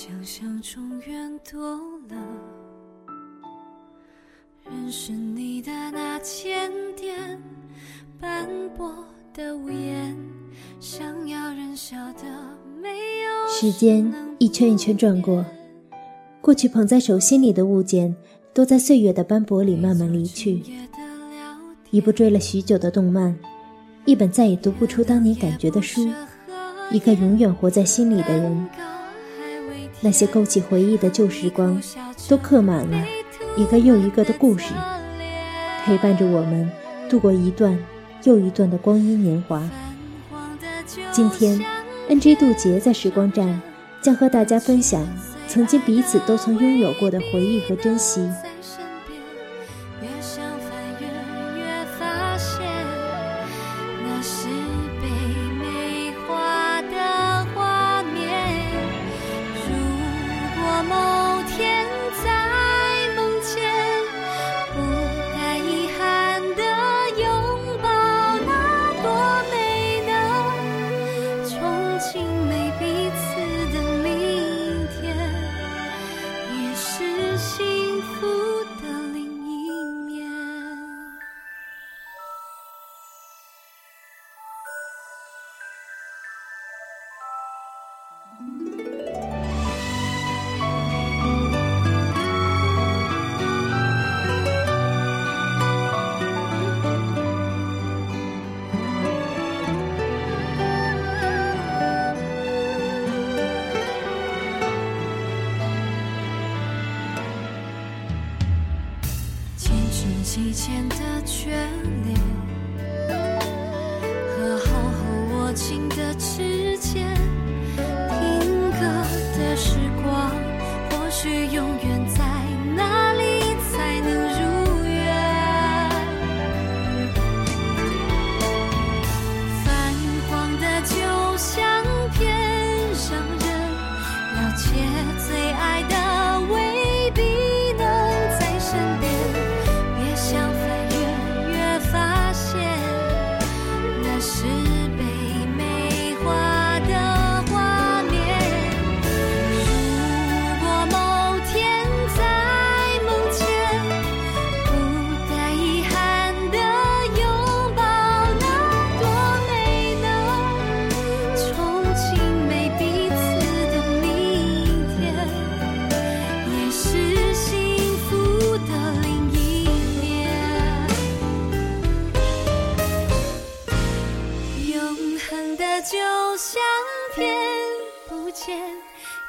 想象中远多了。认识你的那间店，斑驳的屋檐，想要人笑的。时间一圈一圈转过，过去捧在手心里的物件，都在岁月的斑驳里慢慢离去。一部追了许久的动漫，一本再也读不出当年感觉的书，一个永远活在心里的人。那些勾起回忆的旧时光，都刻满了一个又一个的故事，陪伴着我们度过一段又一段的光阴年华。今天，NJ 渡劫在时光站将和大家分享曾经彼此都曾拥有过的回忆和珍惜。以前的眷恋。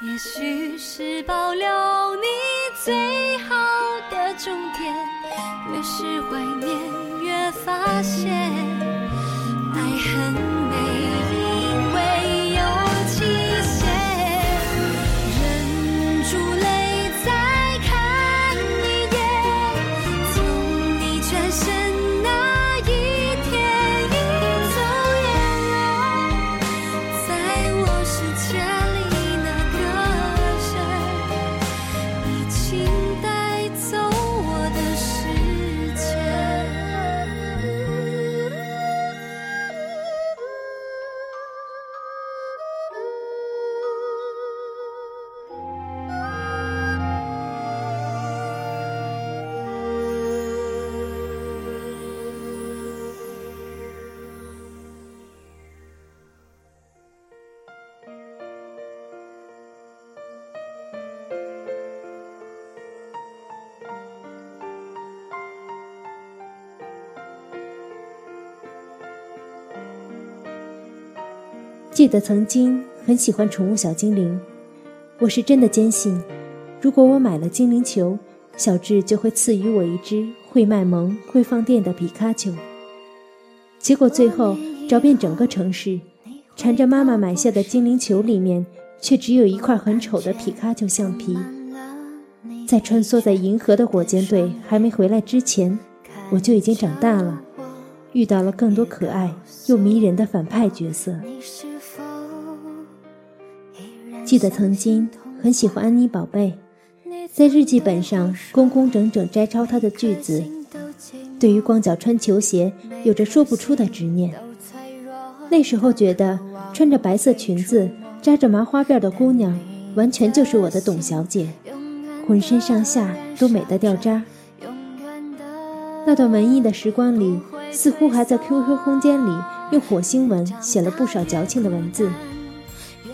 也许是保留你最好的终点。越是怀念，越发现记得曾经很喜欢宠物小精灵，我是真的坚信，如果我买了精灵球，小智就会赐予我一只会卖萌、会放电的皮卡丘。结果最后找遍整个城市，缠着妈妈买下的精灵球里面，却只有一块很丑的皮卡丘橡皮。在穿梭在银河的火箭队还没回来之前，我就已经长大了，遇到了更多可爱又迷人的反派角色。记得曾经很喜欢安妮宝贝，在日记本上工工整整摘抄她的句子。对于光脚穿球鞋有着说不出的执念。那时候觉得穿着白色裙子、扎着麻花辫的姑娘完全就是我的董小姐，浑身上下都美得掉渣。那段文艺的时光里，似乎还在 QQ 空间里用火星文写了不少矫情的文字，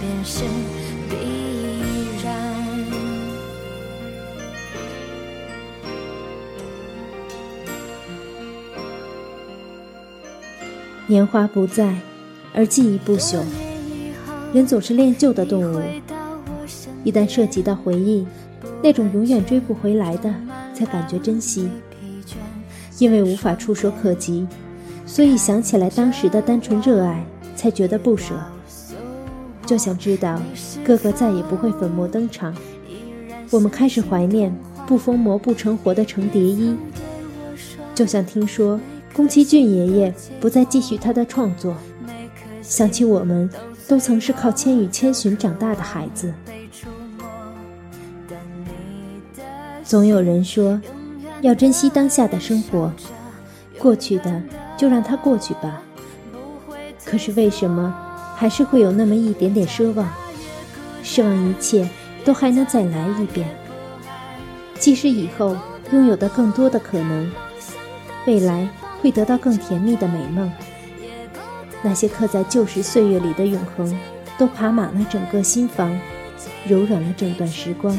别是必然年华不在，而记忆不朽。人总是恋旧的动物，一旦涉及到回忆，那种永远追不回来的，才感觉珍惜。因为无法触手可及，所以想起来当时的单纯热爱，才觉得不舍。就想知道哥哥再也不会粉墨登场，我们开始怀念不疯魔不成活的程蝶衣。就像听说。宫崎骏爷爷不再继续他的创作，想起我们都曾是靠《千与千寻》长大的孩子。总有人说，要珍惜当下的生活，过去的就让它过去吧。可是为什么还是会有那么一点点奢望？奢望一切都还能再来一遍，即使以后拥有的更多的可能，未来。会得到更甜蜜的美梦。那些刻在旧时岁月里的永恒，都爬满了整个心房，柔软了整段时光。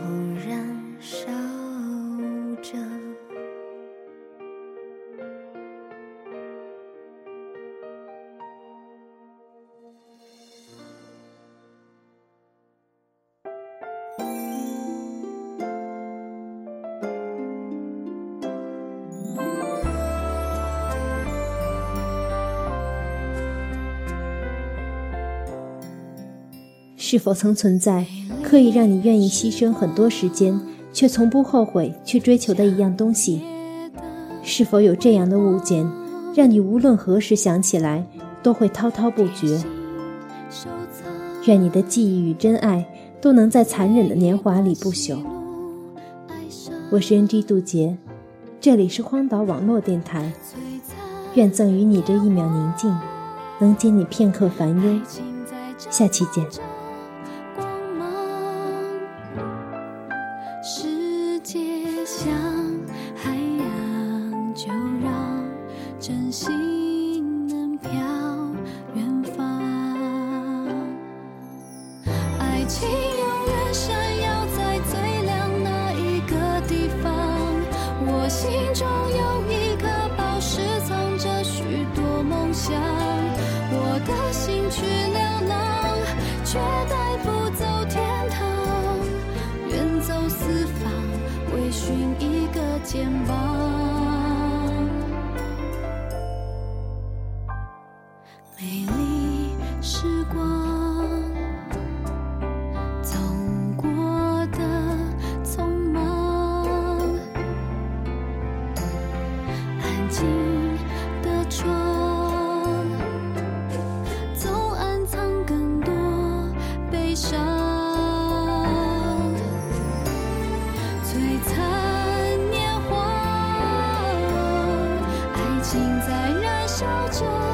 是否曾存在刻意让你愿意牺牲很多时间，却从不后悔去追求的一样东西？是否有这样的物件，让你无论何时想起来都会滔滔不绝？愿你的记忆与真爱都能在残忍的年华里不朽。我是 NG 杜杰，这里是荒岛网络电台。愿赠予你这一秒宁静，能解你片刻烦忧。下期见。拥有一个宝石藏着许多梦想我的心去流浪却带不走天堂。远走四方微寻一个肩膀。美丽时光 shine.